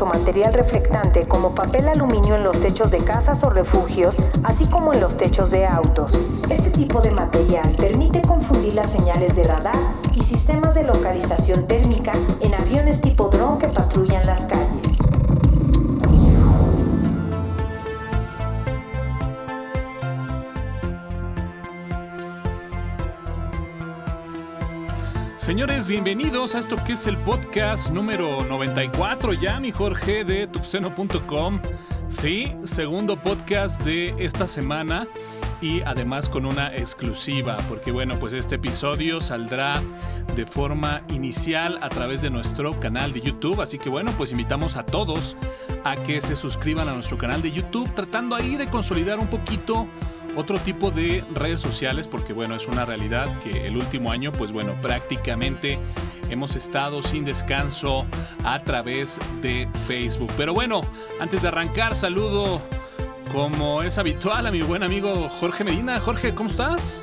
o material reflectante como papel aluminio en los techos de casas o refugios, así como en los techos de autos. Este tipo de material permite confundir las señales de radar y sistemas de localización térmica Señores, bienvenidos a esto que es el podcast número 94 ya, mi Jorge de tuxeno.com. Sí, segundo podcast de esta semana y además con una exclusiva, porque bueno, pues este episodio saldrá de forma inicial a través de nuestro canal de YouTube, así que bueno, pues invitamos a todos a que se suscriban a nuestro canal de YouTube, tratando ahí de consolidar un poquito otro tipo de redes sociales, porque bueno, es una realidad que el último año, pues bueno, prácticamente hemos estado sin descanso a través de Facebook. Pero bueno, antes de arrancar, saludo como es habitual a mi buen amigo Jorge Medina. Jorge, ¿cómo estás?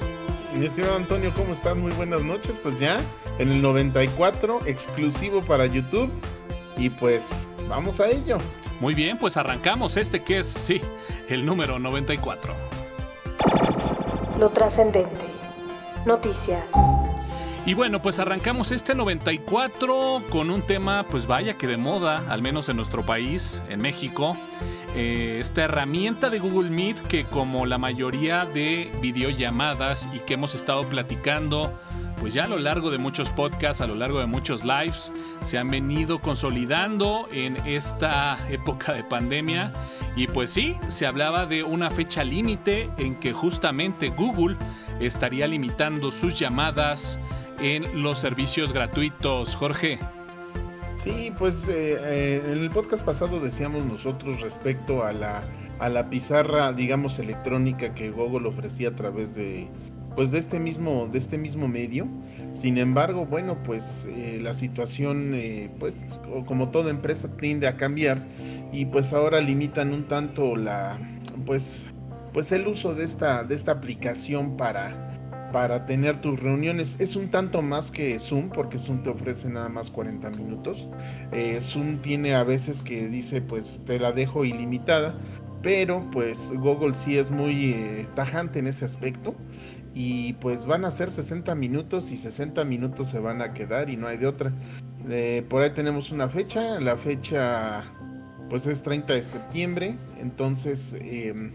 Mi estimado Antonio, ¿cómo estás? Muy buenas noches. Pues ya en el 94, exclusivo para YouTube. Y pues vamos a ello. Muy bien, pues arrancamos este que es, sí, el número 94. Lo trascendente. Noticias. Y bueno, pues arrancamos este 94 con un tema, pues vaya que de moda, al menos en nuestro país, en México. Eh, esta herramienta de Google Meet que como la mayoría de videollamadas y que hemos estado platicando pues ya a lo largo de muchos podcasts, a lo largo de muchos lives, se han venido consolidando en esta época de pandemia. Y pues sí, se hablaba de una fecha límite en que justamente Google estaría limitando sus llamadas en los servicios gratuitos. Jorge. Sí, pues eh, eh, en el podcast pasado decíamos nosotros respecto a la, a la pizarra, digamos, electrónica que Google ofrecía a través de, pues de este mismo, de este mismo medio. Sin embargo, bueno, pues eh, la situación, eh, pues como toda empresa tiende a cambiar y pues ahora limitan un tanto la, pues, pues el uso de esta, de esta aplicación para, para tener tus reuniones. Es un tanto más que Zoom, porque Zoom te ofrece nada más 40 minutos. Eh, Zoom tiene a veces que dice, pues te la dejo ilimitada. Pero pues Google sí es muy tajante en ese aspecto y pues van a ser 60 minutos y 60 minutos se van a quedar y no hay de otra. Eh, por ahí tenemos una fecha, la fecha pues es 30 de septiembre, entonces em,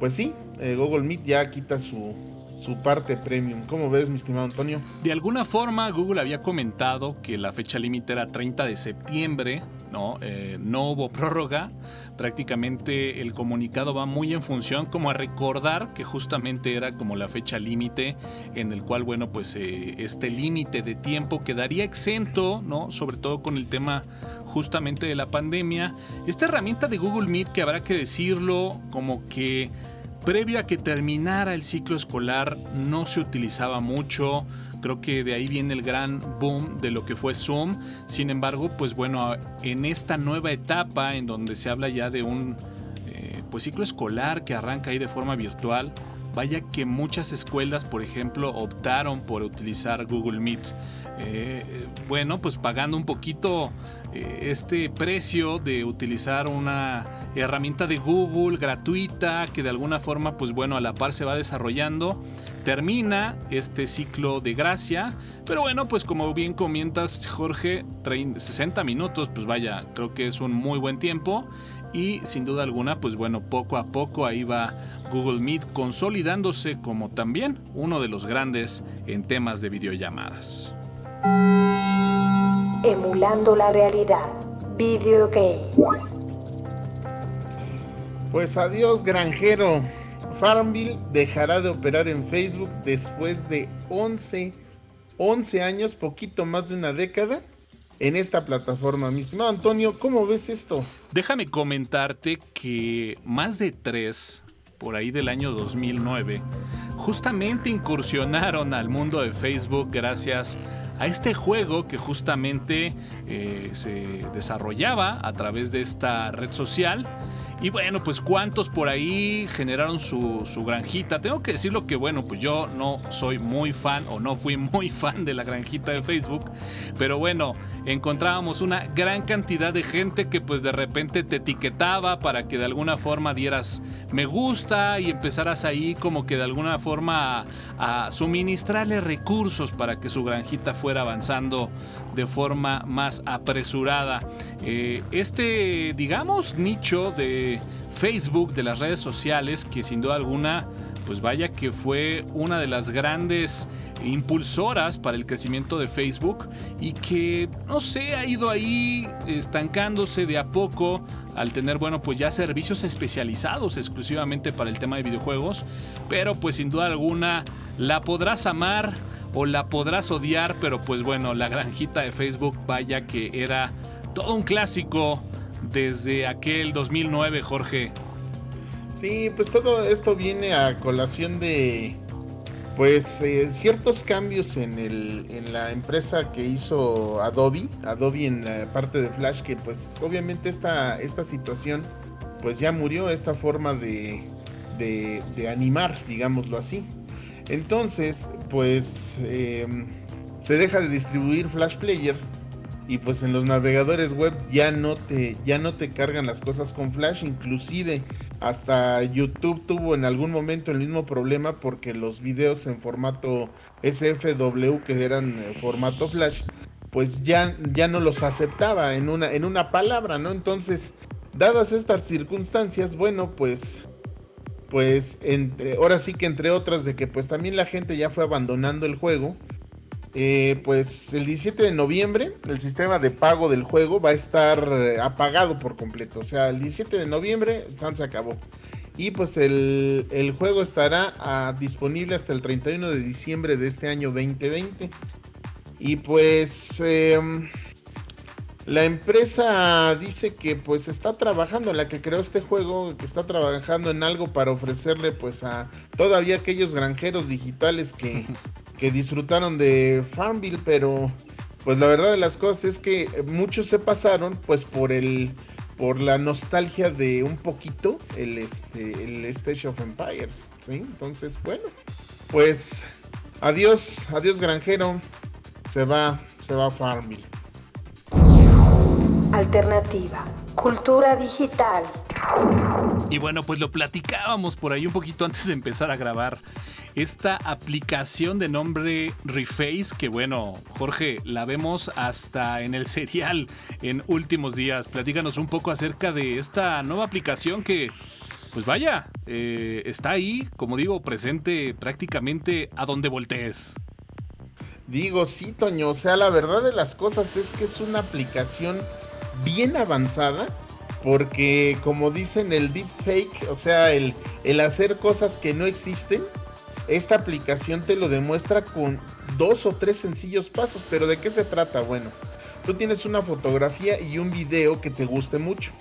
pues sí, eh, Google Meet ya quita su, su parte premium. ¿Cómo ves, mi estimado Antonio? De alguna forma, Google había comentado que la fecha límite era 30 de septiembre, ¿no? Eh, no hubo prórroga. Prácticamente el comunicado va muy en función como a recordar que justamente era como la fecha límite en el cual, bueno, pues eh, este límite de tiempo quedaría exento, ¿no? Sobre todo con el tema justamente de la pandemia. Esta herramienta de Google Meet que habrá que decirlo como que Previo a que terminara el ciclo escolar no se utilizaba mucho, creo que de ahí viene el gran boom de lo que fue Zoom. Sin embargo, pues bueno, en esta nueva etapa en donde se habla ya de un eh, pues ciclo escolar que arranca ahí de forma virtual, vaya que muchas escuelas, por ejemplo, optaron por utilizar Google Meet. Eh, bueno, pues pagando un poquito eh, este precio de utilizar una herramienta de Google gratuita que de alguna forma, pues bueno, a la par se va desarrollando. Termina este ciclo de gracia, pero bueno, pues como bien comentas, Jorge, 60 minutos, pues vaya, creo que es un muy buen tiempo y sin duda alguna, pues bueno, poco a poco ahí va Google Meet consolidándose como también uno de los grandes en temas de videollamadas. Emulando la realidad. Video game. Pues adiós, granjero. Farmville dejará de operar en Facebook después de 11, 11 años, poquito más de una década en esta plataforma. Mi estimado Antonio, ¿cómo ves esto? Déjame comentarte que más de tres, por ahí del año 2009, justamente incursionaron al mundo de Facebook gracias a este juego que justamente eh, se desarrollaba a través de esta red social y bueno, pues cuántos por ahí generaron su, granjita. Tengo que decirlo que bueno, pues yo no soy muy fan o no fui muy fan de la granjita de Facebook. Pero bueno, encontrábamos una gran cantidad de gente que pues de repente te etiquetaba para que de alguna forma dieras me gusta y empezaras ahí como que de alguna forma a, suministrarle recursos para que su granjita fuera avanzando de forma más apresurada. Eh, este, digamos, nicho de Facebook, de las redes sociales, que sin duda alguna, pues vaya que fue una de las grandes impulsoras para el crecimiento de Facebook y que, no sé, ha ido ahí estancándose de a poco al tener, bueno, pues ya servicios especializados exclusivamente para el tema de videojuegos, pero pues sin duda alguna la podrás amar o la podrás odiar, pero pues bueno, la granjita de Facebook, vaya que era todo un clásico desde aquel 2009, Jorge. Sí, pues todo esto viene a colación de pues eh, ciertos cambios en, el, en la empresa que hizo Adobe, Adobe en la parte de Flash, que pues obviamente esta, esta situación pues ya murió, esta forma de, de, animar, digámoslo así. Entonces, pues em, se deja de distribuir Flash Player y pues en los navegadores web ya no te ya no te cargan las cosas con flash. Inclusive hasta YouTube tuvo en algún momento el mismo problema porque los videos en formato SFW que eran eh, formato flash pues ya ya no los aceptaba en una en una palabra no entonces dadas estas circunstancias bueno pues pues entre ahora sí que entre otras de que pues también la gente ya fue abandonando el juego eh, pues el 17 de noviembre el sistema de pago del juego va a estar eh, apagado por completo. O sea, el 17 de noviembre se acabó. Y pues el, juego estará ah, disponible hasta el 31 de diciembre de este año 2020. Y pues em, la empresa dice que pues está trabajando, la que creó este juego, que está trabajando en algo para ofrecerle pues a todavía aquellos granjeros digitales que que disfrutaron de Farmville, pero pues la verdad de las cosas es que muchos se pasaron pues por el por la nostalgia de un poquito el este el Stage of Empires, ¿sí? Entonces, bueno, pues adiós, adiós granjero. Se va, se va Farmville. Alternativa. Cultura digital. Y bueno, pues lo platicábamos por ahí un poquito antes de empezar a grabar esta aplicación de nombre Reface, que bueno, Jorge, la vemos hasta en el serial en últimos días. Platícanos un poco acerca de esta nueva aplicación que, pues vaya, eh, está ahí, como digo, presente prácticamente a donde voltees. Digo, sí, Toño, o sea, la verdad de las cosas es que es una aplicación bien avanzada porque como dicen el deepfake, o sea, el, el hacer cosas que no existen, esta aplicación te lo demuestra con dos o tres sencillos pasos. Pero ¿de qué se trata? Bueno, tú tienes una fotografía y un video que te guste mucho.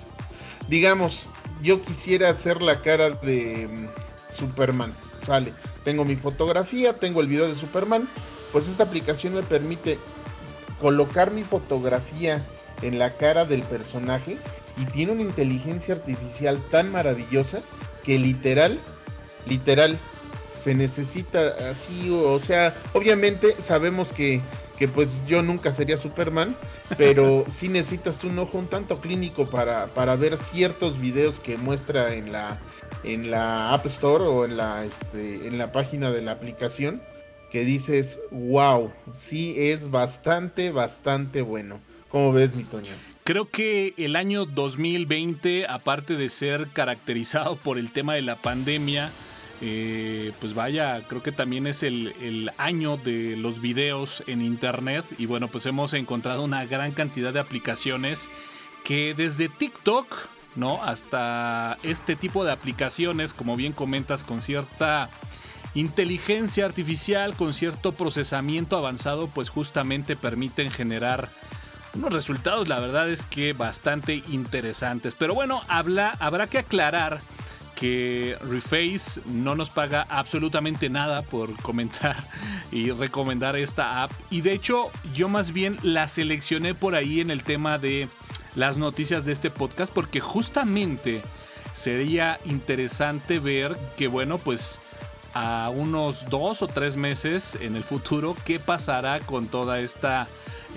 Digamos, yo quisiera hacer la cara de mm, Superman. Sale, tengo mi fotografía, tengo el video de Superman. Pues esta aplicación me permite colocar mi fotografía en la cara del personaje y tiene una inteligencia artificial tan maravillosa que literal, literal, se necesita así, o sea, obviamente sabemos que, que pues yo nunca sería Superman, pero sí necesitas un ojo un tanto clínico para, para ver ciertos videos que muestra en la, en la App Store o en la, este, en la página de la aplicación, que dices, wow, sí es bastante, bastante bueno. ¿Cómo ves, mi Toño? Creo que el año 2020, aparte de ser caracterizado por el tema de la pandemia, eh, pues vaya, creo que también es el, año de los videos en internet y bueno, pues hemos encontrado una gran cantidad de aplicaciones que desde TikTok, ¿no? Hasta este tipo de aplicaciones, como bien comentas, con cierta inteligencia artificial, con cierto procesamiento avanzado, pues justamente permiten generar unos resultados, la verdad es que bastante interesantes. Pero bueno, habla, habrá que aclarar que Reface no nos paga absolutamente nada por comentar y recomendar esta app. Y de hecho, yo más bien la seleccioné por ahí en el tema de las noticias de este podcast porque justamente sería interesante ver que, bueno, pues a unos dos o tres meses en el futuro, qué pasará con toda esta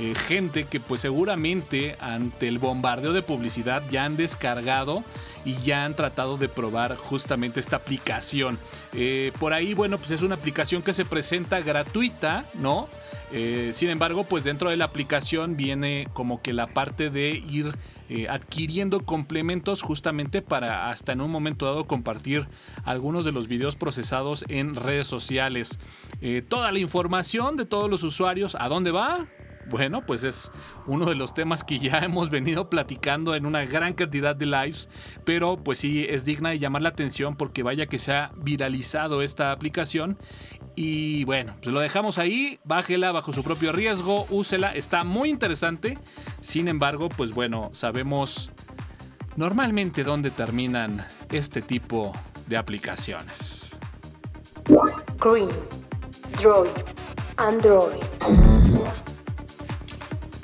eh, gente que pues seguramente ante el bombardeo de publicidad ya han descargado y ya han tratado de probar justamente esta aplicación. Eh, por ahí, bueno, pues es una aplicación que se presenta gratuita, ¿no? Eh, sin embargo, pues dentro de la aplicación viene como que la parte de ir adquiriendo complementos justamente para hasta en un momento dado compartir algunos de los videos procesados en redes sociales. toda la información de todos los usuarios, ¿a dónde va? Bueno, pues es uno de los temas que ya hemos venido platicando en una gran cantidad de lives, pero pues sí es digna de llamar la atención porque vaya que se ha viralizado esta aplicación y bueno, pues lo dejamos ahí, bájela bajo su propio riesgo, úsela, está muy interesante. Sin embargo, pues bueno, sabemos normalmente dónde terminan este tipo de aplicaciones. Droid, Android.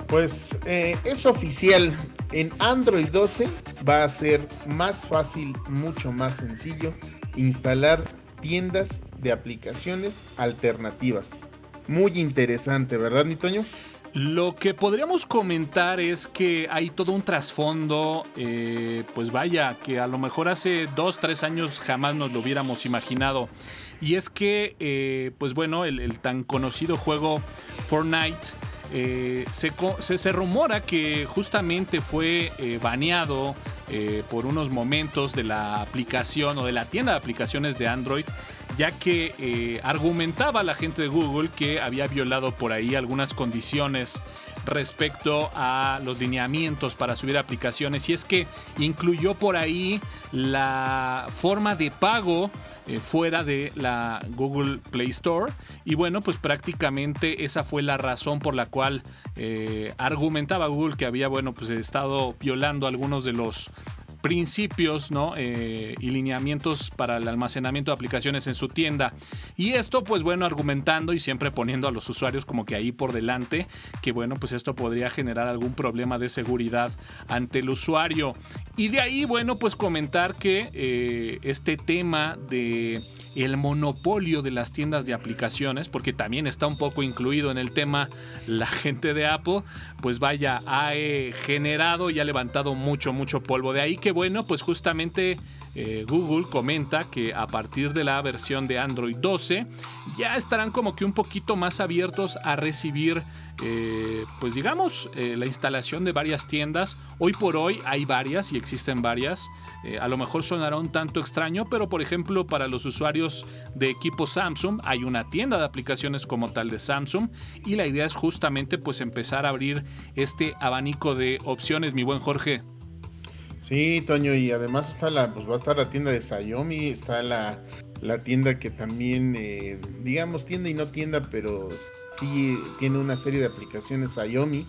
Pues eh, es oficial. En Android 12 va a ser más fácil, mucho más sencillo, instalar tiendas de aplicaciones alternativas. Muy interesante, ¿verdad, Nitoño? Lo que podríamos comentar es que hay todo un trasfondo, eh, pues vaya, que a lo mejor hace dos, tres años jamás nos lo hubiéramos imaginado. Y es que, eh, pues bueno, el tan conocido juego Fortnite eh, se, rumora que justamente fue eh, baneado eh, por unos momentos de la aplicación o de la tienda de aplicaciones de Android, ya que argumentaba la gente de Google que había violado por ahí algunas condiciones respecto a los lineamientos para subir aplicaciones. Y es que incluyó por ahí la forma de pago eh, fuera de la Google Play Store. Y bueno pues prácticamente esa fue la razón por la cual eh, argumentaba Google que había bueno pues estado violando algunos de los principios ¿no? Eh, y lineamientos para el almacenamiento de aplicaciones en su tienda. Y esto, pues bueno, argumentando y siempre poniendo a los usuarios como que ahí por delante, que bueno, pues esto podría generar algún problema de seguridad ante el usuario. Y de ahí, bueno, pues comentar que eh, este tema de el monopolio de las tiendas de aplicaciones, porque también está un poco incluido en el tema la gente de Apple, pues vaya, ha eh, generado y ha levantado mucho, mucho polvo. De ahí que bueno, pues justamente eh, Google comenta que a partir de la versión de Android 12 ya estarán como que un poquito más abiertos a recibir, eh, pues digamos, eh, la instalación de varias tiendas. Hoy por hoy hay varias y existen varias. a lo mejor sonará un tanto extraño, pero por ejemplo para los usuarios de equipo Samsung hay una tienda de aplicaciones como tal de Samsung y la idea es justamente pues empezar a abrir este abanico de opciones, mi buen Jorge. Sí, Toño, y además está la, pues va a estar la tienda de Xiaomi, está la, tienda que también, eh, digamos, tienda y no tienda, pero sí tiene una serie de aplicaciones Xiaomi.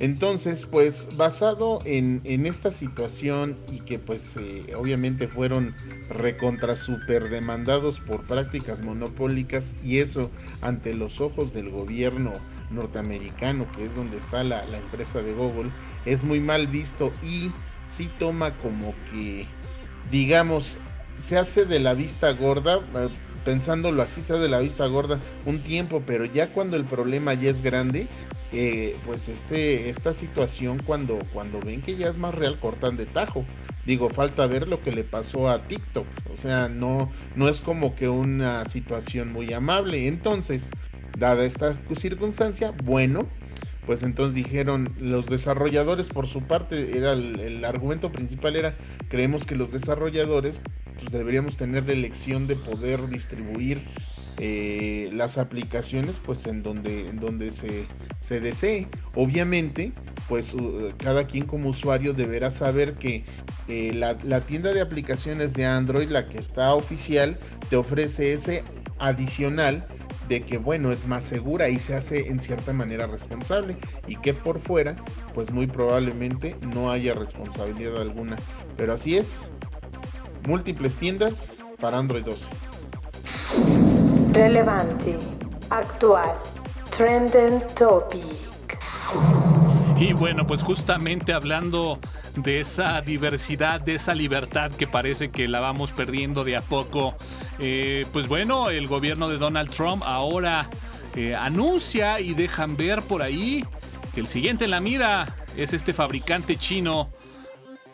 Entonces, pues basado en, esta situación y que pues eh, obviamente fueron recontra super demandados por prácticas monopólicas y eso ante los ojos del gobierno norteamericano, que es donde está la, la empresa de Google, es muy mal visto y sí toma como que, digamos, se hace de la vista gorda, eh, pensándolo así, se hace de la vista gorda un tiempo, pero ya cuando el problema ya es grande, eh, pues este, esta situación cuando, cuando ven que ya es más real, cortan de tajo. Digo, falta ver lo que le pasó a TikTok. O sea, no, no es como que una situación muy amable. Entonces, dada esta circunstancia, bueno, pues entonces dijeron los desarrolladores por su parte era el, argumento principal era creemos que los desarrolladores pues deberíamos tener la elección de poder distribuir eh, las aplicaciones pues en donde en donde se, se desee. Obviamente pues cada quien como usuario deberá saber que eh, la, la tienda de aplicaciones de Android la que está oficial te ofrece ese adicional de que bueno es más segura y se hace en cierta manera responsable y que por fuera pues muy probablemente no haya responsabilidad alguna pero así es múltiples tiendas para Android 12. Relevante, actual, trending topic. Y bueno, pues justamente hablando de esa diversidad, de esa libertad que parece que la vamos perdiendo de a poco, eh, pues bueno, el gobierno de Donald Trump ahora eh, anuncia y dejan ver por ahí que el siguiente en la mira es este fabricante chino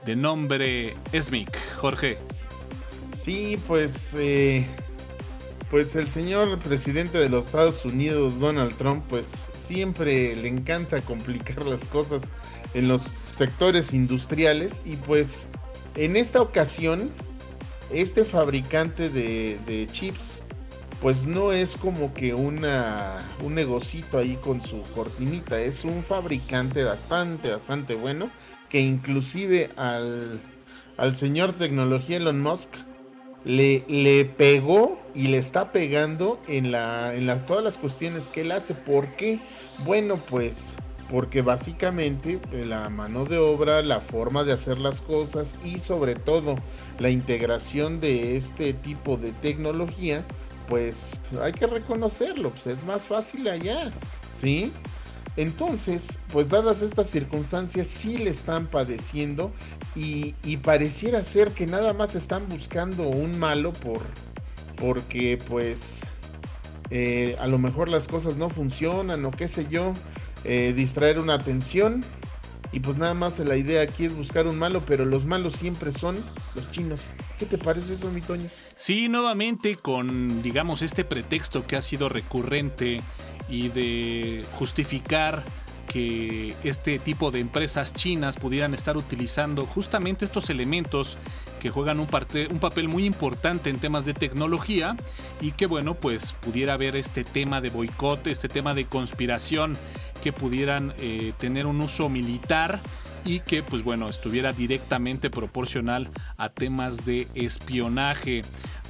de nombre SMIC. Jorge. Sí, pues, eh, pues el señor presidente de los Estados Unidos, Donald Trump, pues siempre le encanta complicar las cosas en los sectores industriales y pues en esta ocasión este fabricante de, chips pues no es como que una, un negocito ahí con su cortinita, es un fabricante bastante, bastante bueno, que inclusive al, al señor tecnología Elon Musk le, le pegó y le está pegando en, la, en las, todas las cuestiones que él hace. ¿Por qué? Bueno, pues porque básicamente eh, la mano de obra, la forma de hacer las cosas y sobre todo la integración de este tipo de tecnología, pues hay que reconocerlo, pues es más fácil allá, ¿sí? Entonces, pues dadas estas circunstancias, sí le están padeciendo y, pareciera ser que nada más están buscando un malo por, porque pues eh, a lo mejor las cosas no funcionan o qué sé yo. Eh, distraer una atención. Y pues nada más la idea aquí es buscar un malo, pero los malos siempre son los chinos. ¿Qué te parece eso, mi Toño? Sí, nuevamente con, digamos, este pretexto que ha sido recurrente y de justificar que este tipo de empresas chinas pudieran estar utilizando justamente estos elementos que juegan un, un, papel muy importante en temas de tecnología y que bueno pues pudiera haber este tema de boicot, este tema de conspiración que pudieran eh, tener un uso militar y que pues bueno estuviera directamente proporcional a temas de espionaje.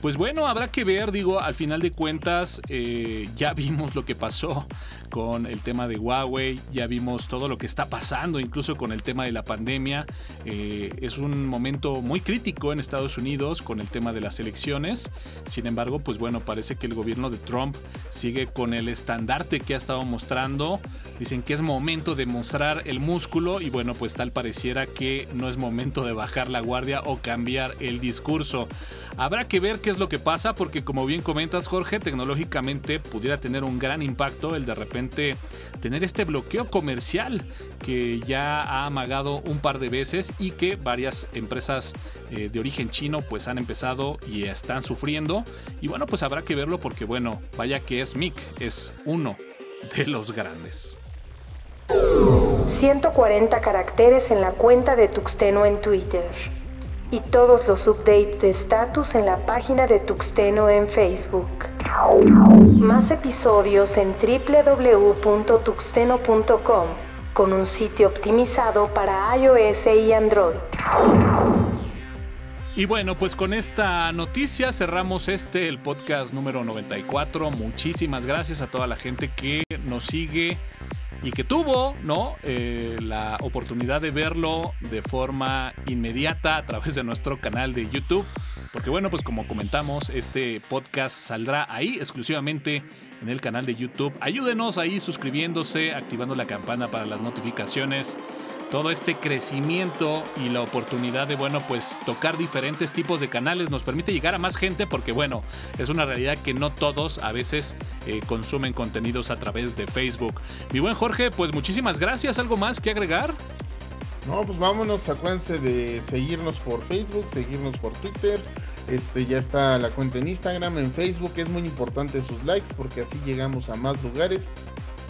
Pues bueno, habrá que ver, digo, al final de cuentas eh, ya vimos lo que pasó con el tema de Huawei, ya vimos todo lo que está pasando, incluso con el tema de la pandemia. Eh, es un momento muy crítico en Estados Unidos con el tema de las elecciones. Sin embargo, pues bueno, parece que el gobierno de Trump sigue con el estandarte que ha estado mostrando. Dicen que es momento de mostrar el músculo y bueno, pues tal pareciera que no es momento de bajar la guardia o cambiar el discurso. Habrá que ver qué es lo que pasa porque como bien comentas Jorge, tecnológicamente pudiera tener un gran impacto el de repente tener este bloqueo comercial que ya ha amagado un par de veces y que varias empresas eh, de origen chino pues han empezado y están sufriendo. Y bueno pues habrá que verlo porque bueno vaya que es MIC es uno de los grandes. 140 caracteres en la cuenta de Tuxteno en Twitter y todos los updates de status en la página de Tuxteno en Facebook. Más episodios en www.tuxteno.com con un sitio optimizado para iOS y Android. Y bueno, pues con esta noticia cerramos este, el podcast número 94. Muchísimas gracias a toda la gente que nos sigue y que tuvo ¿no? Eh, la oportunidad de verlo de forma inmediata a través de nuestro canal de YouTube. Porque bueno, pues como comentamos, este podcast saldrá ahí exclusivamente en el canal de YouTube. Ayúdenos ahí suscribiéndose, activando la campana para las notificaciones todo este crecimiento y la oportunidad de, bueno, pues tocar diferentes tipos de canales nos permite llegar a más gente porque, bueno, es una realidad que no todos a veces eh, consumen contenidos a través de Facebook. Mi buen Jorge, pues muchísimas gracias. ¿Algo más que agregar? No, pues vámonos, acuérdense de seguirnos por Facebook, seguirnos por Twitter. Este ya está la cuenta en Instagram, en Facebook. Es muy importante sus likes porque así llegamos a más lugares,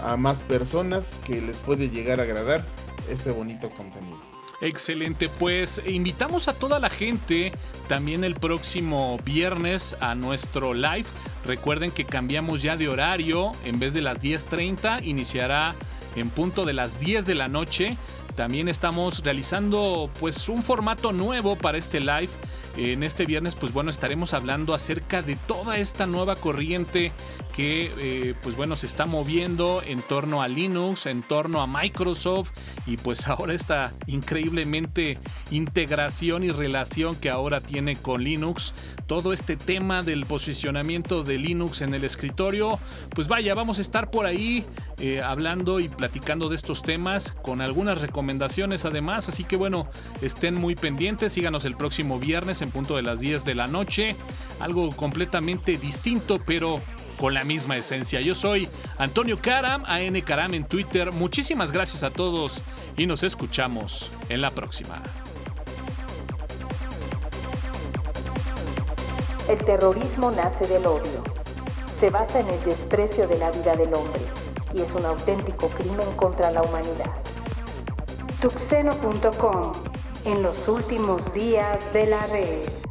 a más personas que les puede llegar a agradar este bonito contenido. Excelente, pues invitamos a toda la gente también el próximo viernes a nuestro live. Recuerden que cambiamos ya de horario, en vez de las 10.30 iniciará en punto de las 10 de la noche. También estamos realizando pues un formato nuevo para este live En este viernes, pues bueno, estaremos hablando acerca de toda esta nueva corriente que, eh, pues bueno, se está moviendo en torno a Linux, en torno a Microsoft y pues ahora esta increíblemente integración y relación que ahora tiene con Linux. Todo este tema del posicionamiento de Linux en el escritorio, pues vaya, vamos a estar por ahí eh, hablando y platicando de estos temas con algunas recomendaciones además. Así que bueno, estén muy pendientes, síganos el próximo viernes en punto de las 10 de la noche. Algo completamente distinto, pero con la misma esencia. Yo soy Antonio Karam, AN Karam en Twitter. Muchísimas gracias a todos y nos escuchamos en la próxima. El terrorismo nace del odio. Se basa en el desprecio de la vida del hombre y es un auténtico crimen contra la humanidad. Tuxeno.com En los últimos días de la red.